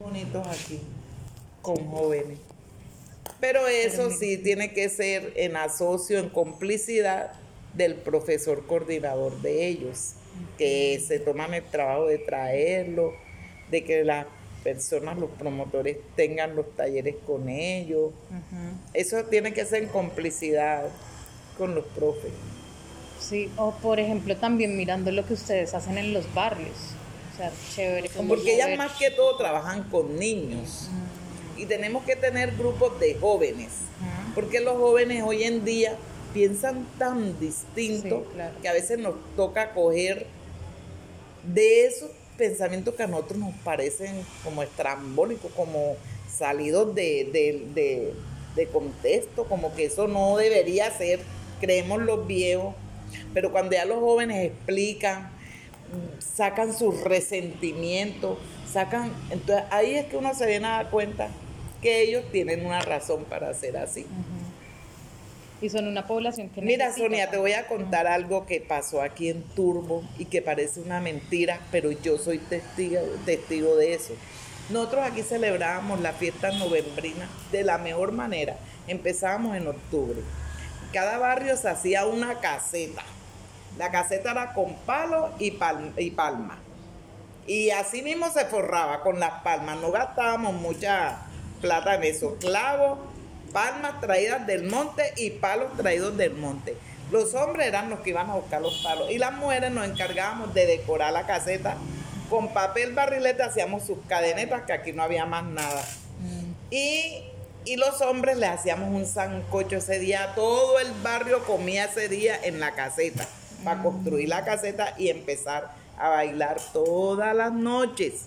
bonitos aquí con jóvenes. Pero eso sí tiene que ser en asocio, en complicidad del profesor coordinador de ellos, que se toman el trabajo de traerlo, de que las personas, los promotores tengan los talleres con ellos. Eso tiene que ser en complicidad con los profes. Sí, o por ejemplo también mirando lo que ustedes hacen en los barrios. Chévere. Porque ellas más que todo trabajan con niños. Y tenemos que tener grupos de jóvenes. Porque los jóvenes hoy en día piensan tan distinto que a veces nos toca coger de esos pensamientos que a nosotros nos parecen como estrambólicos, como salidos de, de contexto, como que eso no debería ser, creemos los viejos, pero cuando ya los jóvenes explican, sacan sus resentimientos, sacan, entonces ahí es que uno se viene a dar cuenta que ellos tienen una razón para ser así. Y son una población que Mira, Sonia, te voy a contar algo que pasó aquí en Turbo y que parece una mentira, pero yo soy testigo, testigo de eso. Nosotros aquí celebrábamos la fiesta novembrina de la mejor manera. Empezábamos en octubre. Cada barrio se hacía una caseta. La caseta era con palo y, y palma. Y así mismo se forraba con las palmas. No gastábamos mucha plata en eso. Clavos, palmas traídas del monte y palos traídos del monte. Los hombres eran los que iban a buscar los palos y las mujeres nos encargábamos de decorar la caseta. Con papel barrilete hacíamos sus cadenetas, que aquí no había más nada. Mm. Y, y, los hombres le hacíamos un sancocho ese día. Todo el barrio comía ese día en la caseta, para construir la caseta y empezar a bailar todas las noches.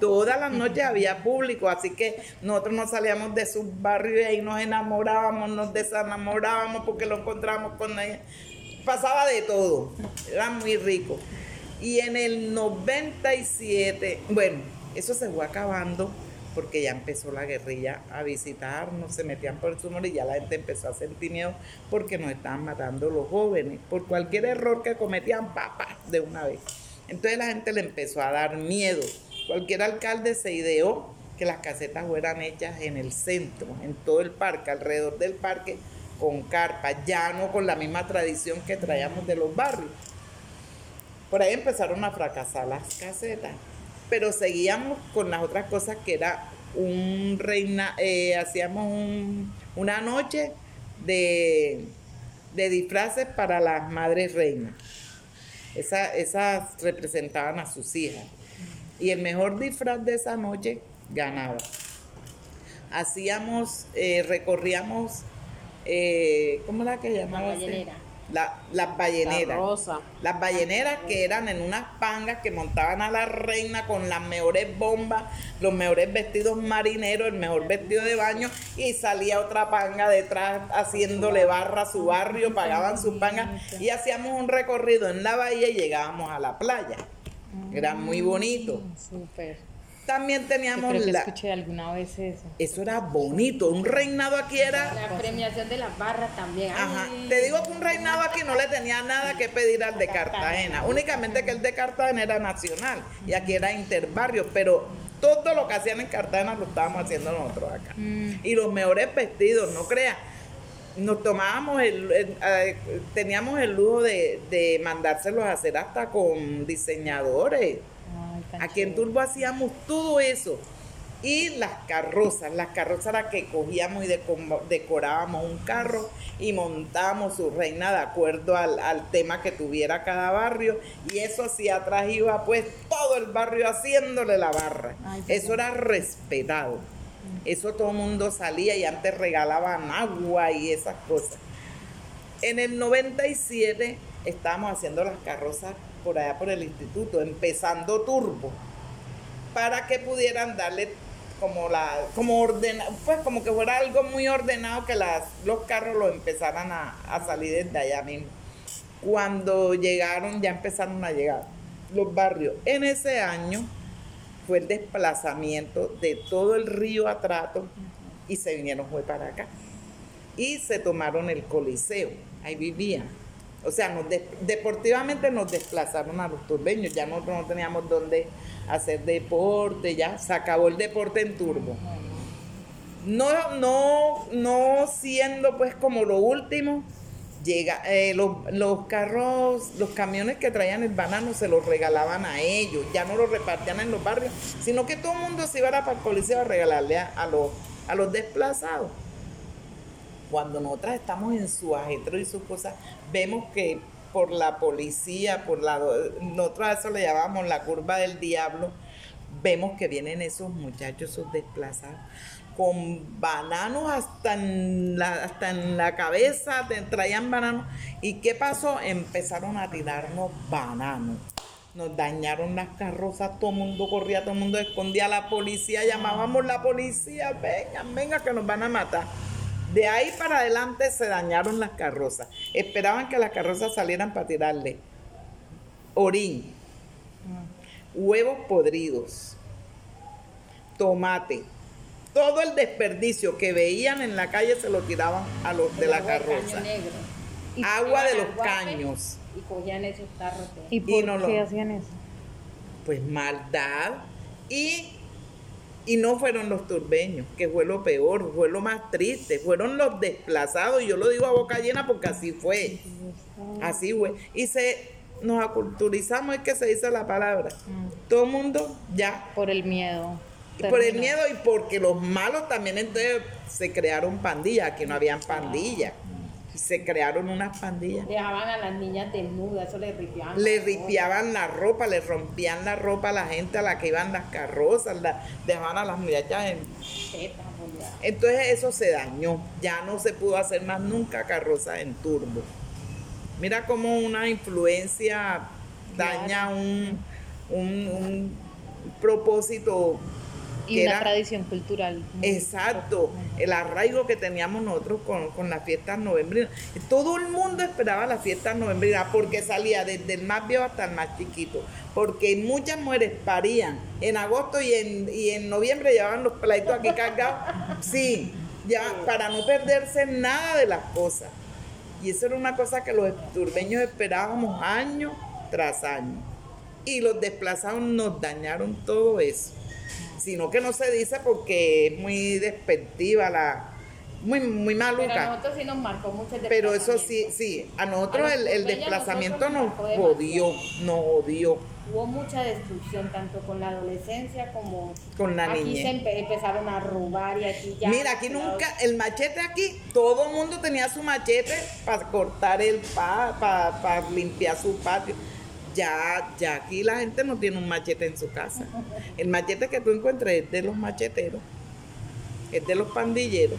Todas las noches había público, así que nosotros nos salíamos de sus barrios y nos enamorábamos, nos desenamorábamos porque lo encontrábamos con ella. Pasaba de todo, era muy rico. Y en el 97, bueno, eso se fue acabando porque ya empezó la guerrilla a visitarnos, se metían por el sumor y ya la gente empezó a sentir miedo porque nos estaban matando los jóvenes por cualquier error que cometían, papá, de una vez. Entonces la gente le empezó a dar miedo Cualquier alcalde se ideó que las casetas fueran hechas en el centro, en todo el parque, alrededor del parque, con carpa, ya no con la misma tradición que traíamos de los barrios. Por ahí empezaron a fracasar las casetas, pero seguíamos con las otras cosas que era un reina, eh, hacíamos una noche de, disfraces para las madres reinas. esas representaban a sus hijas y el mejor disfraz de esa noche ganaba. Hacíamos, eh, recorríamos, eh, ¿cómo era que llamaba? La ballenera. Las balleneras. rosa. Las balleneras que eran en unas pangas que montaban a la reina con las mejores bombas, los mejores vestidos marineros, el mejor vestido de baño y salía otra panga detrás haciéndole barra a su barrio, pagaban sus pangas y hacíamos un recorrido en la bahía y llegábamos a la playa. Era muy bonito. También teníamos creo que escuché alguna vez eso. Eso era bonito. Un reinado aquí era. La premiación de las barras también. Ajá. Te digo que un reinado aquí no le tenía nada que pedir al de Cartagena. Únicamente que el de Cartagena era nacional y aquí era interbarrio. Pero todo lo que hacían en Cartagena lo estábamos haciendo nosotros acá. Mm. Y los mejores vestidos, no creas nos tomábamos el, eh, teníamos el lujo de, mandárselos a hacer hasta con diseñadores. Aquí en Turbo hacíamos todo eso. Y las carrozas, las carrozas era que cogíamos y decorábamos un carro y montábamos su reina de acuerdo al, tema que tuviera cada barrio. Y eso así atrás iba pues todo el barrio haciéndole la barra. eso era respetado. Eso todo el mundo salía y antes regalaban agua y esas cosas. En el 97 estábamos haciendo las carrozas por allá por el instituto, empezando turbo, para que pudieran darle como la, como ordena, pues como que fuera algo muy ordenado que las, los carros lo empezaran a, a salir desde allá mismo. Cuando llegaron, ya empezaron a llegar los barrios. En ese año fue el desplazamiento de todo el río Atrato y se vinieron fue para acá. Y se tomaron el Coliseo, ahí vivían. O sea, nos deportivamente nos desplazaron a los turbeños, ya nosotros no teníamos dónde hacer deporte, ya se acabó el deporte en turbo. No, no, no siendo pues como lo último, llega, eh, los, los carros, los camiones que traían el banano se los regalaban a ellos, ya no los repartían en los barrios, sino que todo el mundo se iba a para el a regalarle a los, a los desplazados. Cuando nosotras estamos en su ajetro y sus cosas, vemos que por la policía, por la nosotros a eso le llamamos la curva del diablo, vemos que vienen esos muchachos, esos desplazados, con bananos hasta en la, hasta en la cabeza, traían bananos. ¿Y qué pasó? Empezaron a tirarnos bananos. Nos dañaron las carrozas, todo el mundo corría, todo el mundo escondía a la policía, llamábamos la policía, vengan, vengan que nos van a matar. De ahí para adelante se dañaron las carrozas. Esperaban que las carrozas salieran para tirarle orín, huevos podridos, tomate, todo el desperdicio que veían en la calle se lo tiraban a los de la carroza. Y- Agua de los caños. Y cogían esos tarros. de- ¿Y por no lo- qué hacían eso? Pues maldad. Y, y no fueron los turbeños, que fue lo peor, fue lo más triste. Fueron los desplazados. Y yo lo digo a boca llena porque así fue. Así fue. Y se nos aculturizamos, es que se dice la palabra. Todo el mundo ya Por el miedo. por el miedo y porque los malos también entonces se crearon pandillas, aquí no habían pandillas. Se crearon unas pandillas. Dejaban a las niñas desnudas, eso les ripiaban. Le ripiaban la ropa, le rompían la ropa a la gente a la que iban las carrozas, la- dejaban a las muchachas en... Entonces eso se dañó, ya no se pudo hacer más nunca carroza en turbo. Mira cómo una influencia daña un, un- un propósito Y que una era- tradición cultural. Exacto, el arraigo que teníamos nosotros con, con las fiestas novembrinas. Todo el mundo esperaba las fiestas novembrinas porque salía desde el más viejo hasta el más chiquito. Porque muchas mujeres parían en agosto y en, y en noviembre llevaban los plaitos aquí cargados. Sí, ya para no perderse nada de las cosas. Y eso era una cosa que los turbeños esperábamos año tras año. Y los desplazados nos dañaron todo eso. Sino que no se dice porque es muy despectiva la muy muy Pero a maluca. nosotros sí nos marcó mucho el pero eso sí sí a nosotros A el, el desplazamiento nosotros nos jodió nos odió Hubo mucha destrucción, tanto con la adolescencia como Con la aquí niñez. se empe- empezaron a robar y aquí ya. mira aquí nunca el machete aquí todo el mundo tenía su machete para cortar el pa para limpiar su patio ya ya aquí la gente no tiene un machete en su casa el machete que tú encuentres es de los macheteros es de los pandilleros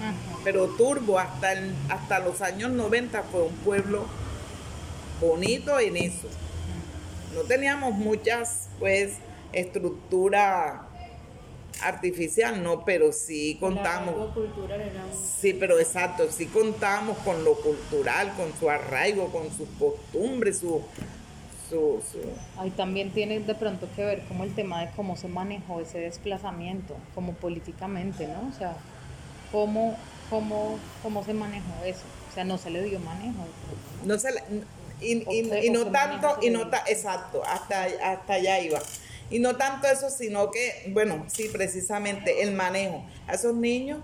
Ajá. Pero Turbo hasta, el- hasta los años 90 fue un pueblo bonito en eso. No teníamos muchas, pues, estructura artificial, no, pero sí contamos. arraigo cultural era un- Sí, pero exacto, sí contamos con lo cultural, con su arraigo, con sus costumbres, su... su, su- Ahí también tiene de pronto que ver como el tema de cómo se manejó ese desplazamiento, como políticamente, ¿no? O sea, cómo, cómo, cómo se manejó eso. O sea, no se le dio manejo. no se le- y, no tanto y no ta- exacto hasta hasta allá iba y no tanto eso sino que bueno sí precisamente el manejo a esos niños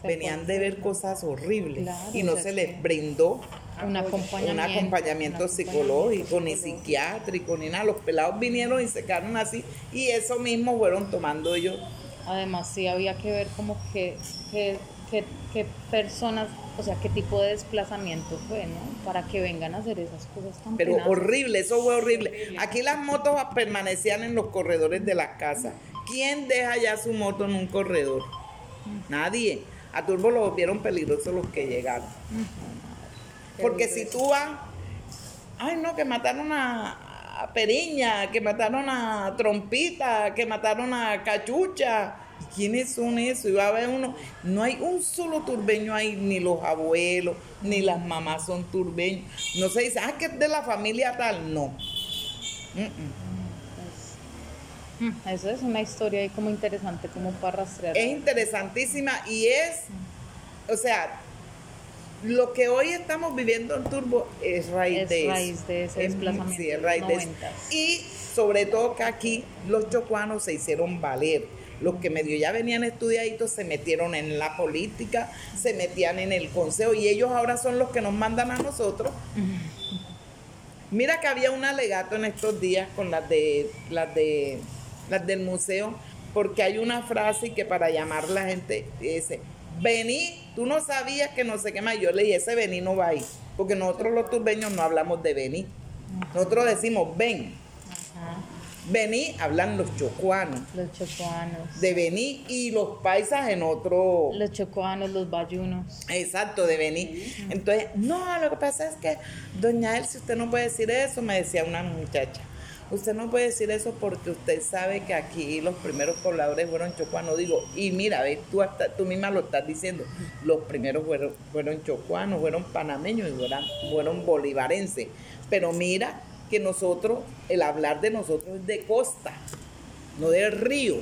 Se venían de ver cosas horribles Claro, y no se les brindó Un acompañamiento. un acompañamiento un psicológico ni psiquiátrico ni nada los pelados vinieron y se quedaron así y eso mismo fueron tomando ellos Además, sí había que ver como que, que, que- que personas, o sea, qué tipo de desplazamiento fue, ¿no? Para que vengan a hacer esas cosas tan Pero horrible, eso fue horrible. Aquí las motos permanecían en los corredores de las casas. ¿Quién deja ya su moto en un corredor? Nadie. A Turbo lo vieron peligrosos los que llegaron. Porque si tú vas, ay no, que mataron a, a Periña, que mataron a Trompita, que mataron a Cachucha. ¿Quiénes son esos? Y va a haber uno, no hay un solo turbeño ahí, ni los abuelos, ni las mamás son turbeños. No se dice, ah, que es de la familia tal, no. Mm, Eso es una historia ahí como interesante, como para rastrear. Es interesantísima y es, o sea, lo que hoy estamos viviendo en Turbo es raíz Es de raíz eso. de ese Es- desplazamiento sí, es raíz de eso. Y sobre todo que aquí los chocuanos se hicieron valer. Los que medio ya venían estudiaditos se metieron en la política, se metían en el consejo y ellos ahora son los que nos mandan a nosotros. Mira que había un alegato en estos días con las de las de las del museo, porque hay una frase que para llamar la gente dice, vení, tú no sabías que no sé qué más. Yo le dije, ese vení no va ahí, porque nosotros los turbeños no hablamos de vení. Nosotros decimos ven. Ajá. Vení hablan los chocuanos. Los chocuanos. De vení y los paisas en otro. Los chocuanos, los bayunos. Exacto, de venir. Entonces, no, lo que pasa es que, doña Elsie, usted no puede decir eso, me decía una muchacha. Usted no puede decir eso porque usted sabe que aquí los primeros pobladores fueron chocuanos. Digo, y mira, tú, hasta, tú misma lo estás diciendo, los primeros fueron, fueron chocuanos, fueron panameños y fueron, fueron bolivarenses. Pero mira que nosotros, el hablar de nosotros es de costa, no del río.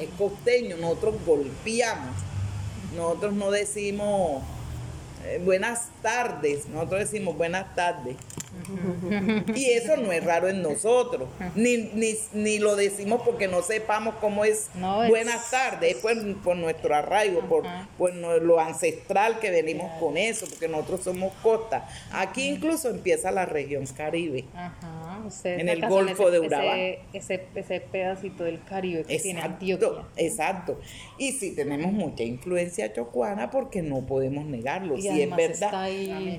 Es costeño, nosotros golpeamos. Nosotros no decimos eh, buenas tardes, nosotros decimos buenas tardes. Y eso no es raro en nosotros, ni, ni, ni lo decimos porque no sepamos cómo es No, es- buenas tardes, es por, por nuestro arraigo, por, Ajá. por no- lo ancestral que venimos con eso, porque nosotros somos costa. Aquí incluso empieza la región Caribe. Ajá. En el Golfo de Urabá. Ese, ese, pedacito del Caribe que tiene Antioquia. Exacto, exacto. Y sí tenemos mucha influencia chocuana porque no podemos negarlo, Y sí es verdad.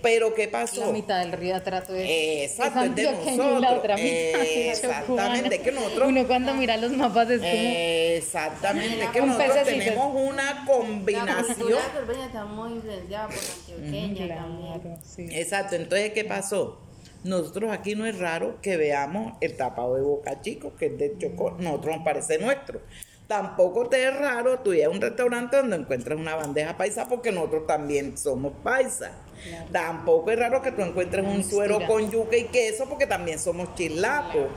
Pero ¿qué pasó? La mitad del río atrato es, Exacto, es es de antioqueño y la nosotros. otra mitad Exactamente, que nosotros- Uno cuando mira los mapas es como... Exactamente, que Un nosotros pececito. tenemos una La combinación. cultura turbeña está muy influenciada por la antioqueña también. Claro, sí. Exacto, entonces ¿qué pasó? Nosotros aquí no es raro que veamos el tapado de Boca Chico, que es de Chocó, nosotros nos parece nuestro. Tampoco te es raro tú ir a un restaurante donde encuentres una bandeja paisa porque nosotros también somos paisas. Tampoco es raro que tú encuentres un suero con yuca y queso porque también somos chilapos.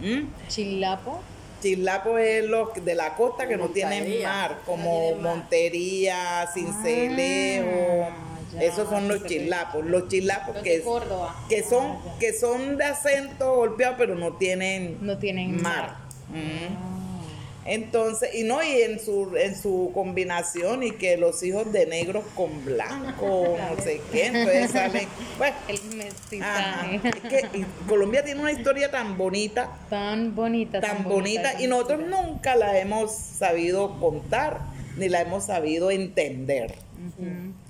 ¿Mm? Chilapo. Chilapo es los de la costa que no tienen mar, No como mar. Montería, Cincelejo. Ah, ya, Esos son los chilapos. Los chilapos Los que, de Córdoba. que son Ah, que son de acento golpeado, pero no tienen No tienen mar. mar. Mm. Entonces, y no, y en su, en su combinación, y que los hijos de negros con blanco, no sé qué, entonces salen. Bueno, El ajá. mestizaje. Es que y Colombia tiene una historia tan bonita Tan bonita. tan bonita y nosotros nunca la hemos sabido contar ni la hemos sabido entender.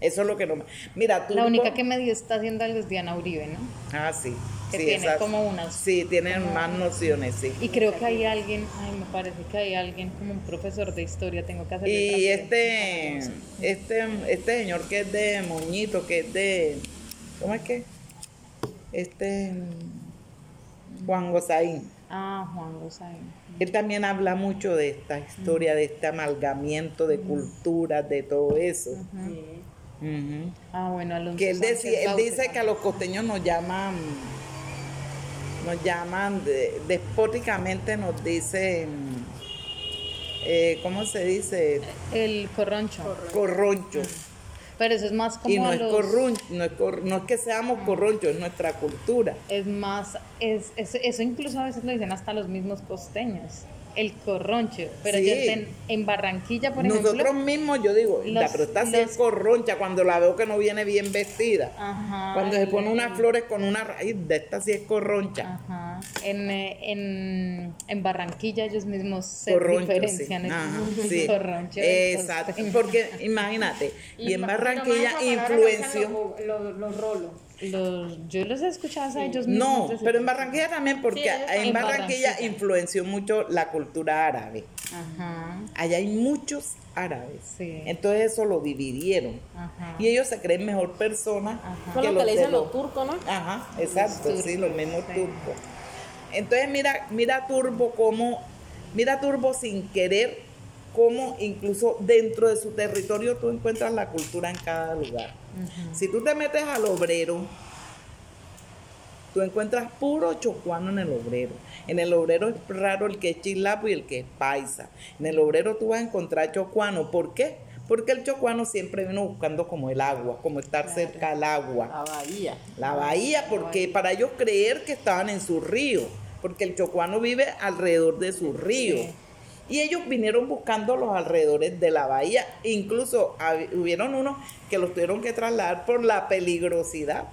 Eso es lo que no. Mira, tú. La única que medio está haciendo algo es Diana Uribe, ¿no? Ah, sí. que sí, tiene esas- como unas- Sí, tienen más nociones, sí. Y creo que hay alguien, ay, me parece que hay alguien como un profesor de historia, tengo que hacer Y este, este, este señor que es de Moñito, que es de. ¿Cómo es que? Este. Juan Gozaín. Ah, Juan Gozaín. Él también habla mucho de esta historia, de este amalgamiento de culturas, de todo eso. Ah, bueno, Alonso Que él, decía, él dice que a los costeños nos llaman, nos llaman, de- despóticamente nos dicen, eh, ¿cómo se dice? El corroncho. Corroncho. Pero eso es más como Y no a es, los- corrun- no, es cor- no es que seamos corronchos, es nuestra cultura. Es más, es, es- eso incluso a veces lo dicen hasta los mismos costeños. El corroncho. Pero Sí. ya en, en Barranquilla, por Nosotros ejemplo. mismos, yo digo, los- "Da, pero esta sí es corroncha cuando la veo que no viene bien vestida. Ajá, Cuando se pone unas flores con una raíz, de esta sí es corroncha. Ajá. En, eh, en, en Barranquilla ellos mismos se Corroncho, diferencian. sí. el Ajá, sí. corroncho Exacto. costeño. Porque imagínate, y en Barranquilla influenció. Los, los rolos. Los, yo los he escuchado a ellos mismos. No, pero en Barranquilla también, porque Sí, en en Barranquilla Barranquilla. influenció mucho la cultura árabe. Ajá. Allá hay muchos árabes. Sí. Entonces eso lo dividieron. Ajá. Y ellos se creen mejor persona Ajá. Son que los los que le de dicen los- los turcos, ¿no? Ajá, exacto, sí, los mismos sí. turcos. Entonces mira, mira Turbo como, mira Turbo sin querer, cómo incluso dentro de su territorio tú encuentras la cultura en cada lugar. Si tú te metes al obrero, tú encuentras puro chocuano en el obrero. En el obrero es raro el que es chilapo y el que es paisa. En el obrero tú vas a encontrar chocuano. ¿Por qué? Porque el chocuano siempre vino buscando como el agua, como estar Claro. cerca al agua. La bahía. La bahía, porque para ellos creer que estaban en su río, porque el chocuano vive alrededor de su río. Sí. Y ellos vinieron buscando los alrededores de la bahía. Incluso hubieron unos que los tuvieron que trasladar por la peligrosidad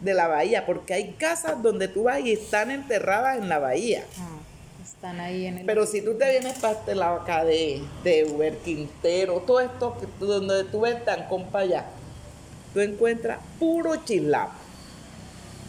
de la bahía, porque hay casas donde tú vas y están enterradas en la bahía. Ah, están ahí en el... Pero si tú te vienes para este lado acá de, de Uber Quintero, todo esto donde tú ves tan compa allá, tú encuentras puro chislapo.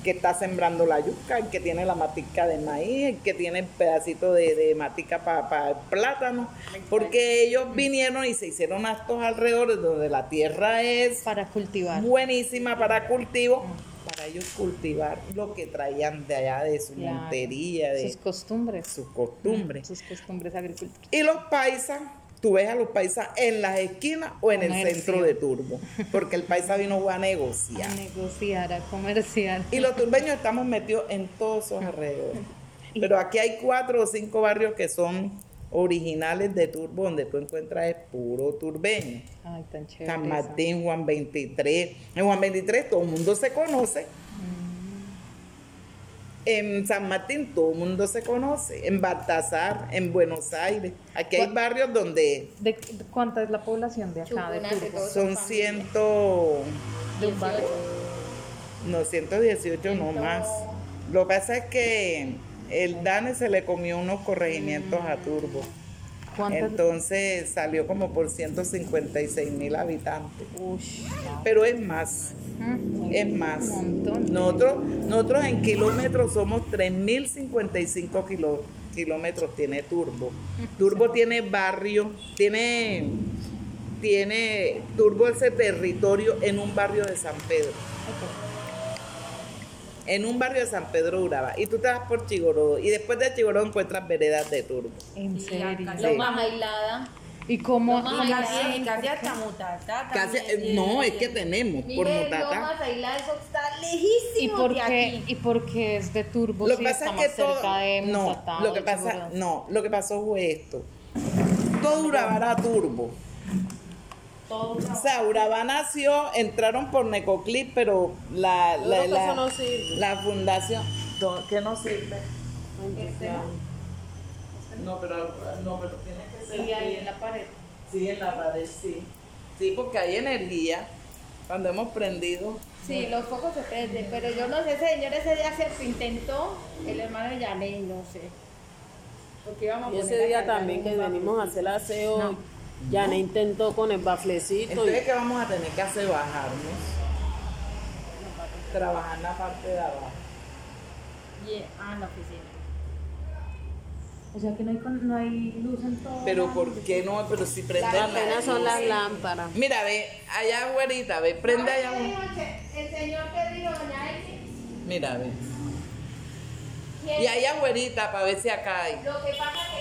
Que está sembrando la yuca, el que tiene la matica de maíz, el que tiene el pedacito de, de matica para el plátano. Porque ellos vinieron y se hicieron a estos alrededores donde la tierra es Para cultivar. buenísima para cultivo, para ellos cultivar lo que traían de allá, de su Claro. montería, de Sus costumbres. sus costumbres. Sus costumbres agriculturales. Y los paisas, tú ves a los paisas en las esquinas o en el centro de Turbo, porque el paisa vino a negociar. A negociar, a comerciar. Y los turbeños estamos metidos en todos esos alrededores. Pero aquí hay cuatro o cinco barrios que son originales de Turbo, donde tú encuentras es puro turbeño. Ay, tan chévere. San. Martín, Juan 23. En Juan 23 todo el mundo se conoce. En San Martín todo el mundo se conoce. En Baltasar, en Buenos Aires. Aquí hay ¿Cuál- barrios donde ¿De, cuánta es la población de acá, de Turbo? son familia. ciento, De un barrio. no, 118 no más. Lo que pasa es que el DANE se le comió unos corregimientos a Turbo. ¿Cuántas? Entonces salió como por 156 mil habitantes. Ush, Pero es más. Es más. Un montón. Nosotros, nosotros en kilómetros somos 3.055 kilo- kilómetros, tiene Turbo. Turbo tiene barrio, tiene, tiene Turbo ese territorio en un barrio de San Pedro. En un barrio de San Pedro Uraba. Y tú te vas por Chigoró. Y después de Chigoró encuentras veredas de Turbo. En serio. acá Sí. lo más aislada. ¿Y cómo? Más cómo aislada, así? casi hasta Mutatá. Casi- también no, tiene- es que tenemos por Mire, Mutatá. Lomas Aislada, eso está ¿Y lejísimo por, de qué, aquí. ¿Y por qué es de Turbo Lo si que pasa está es que más todo. No, Mutatá lo que pasa, no, lo que pasó fue esto. Todo Urabá era turbo. Todo O sea, Urabá nació, entraron por Necoclip, pero la, la, la- eso no sirve. la fundación. no, ¿Qué no sirve? Este No, pero, no, pero tiene. Sí, ahí en la pared. Sí, en la pared, sí. Sí, porque hay energía. Cuando hemos prendido. Sí, los focos se prenden, pero yo no sé, ese señor ese día se intentó, el hermano de Yaney, no sé. Porque íbamos Y ese a día también que bafle. venimos a hacer aseo, No. ne intentó con el baflecito. Entonces, Y, ¿qué vamos a tener que hacer? Bajarnos. Trabajar en la parte de abajo. Y- ah, en la oficina. O sea que no hay, con- no hay luz en todo. Pero ¿por qué no? Pero si prende la apenas son las lámparas. Mira, ve, allá güerita, ve, prende allá. ¿Qué un- dijo el señor que dijo, doña? Mira, ve. Y allá güerita, para ver si acá hay. Lo que pasa es que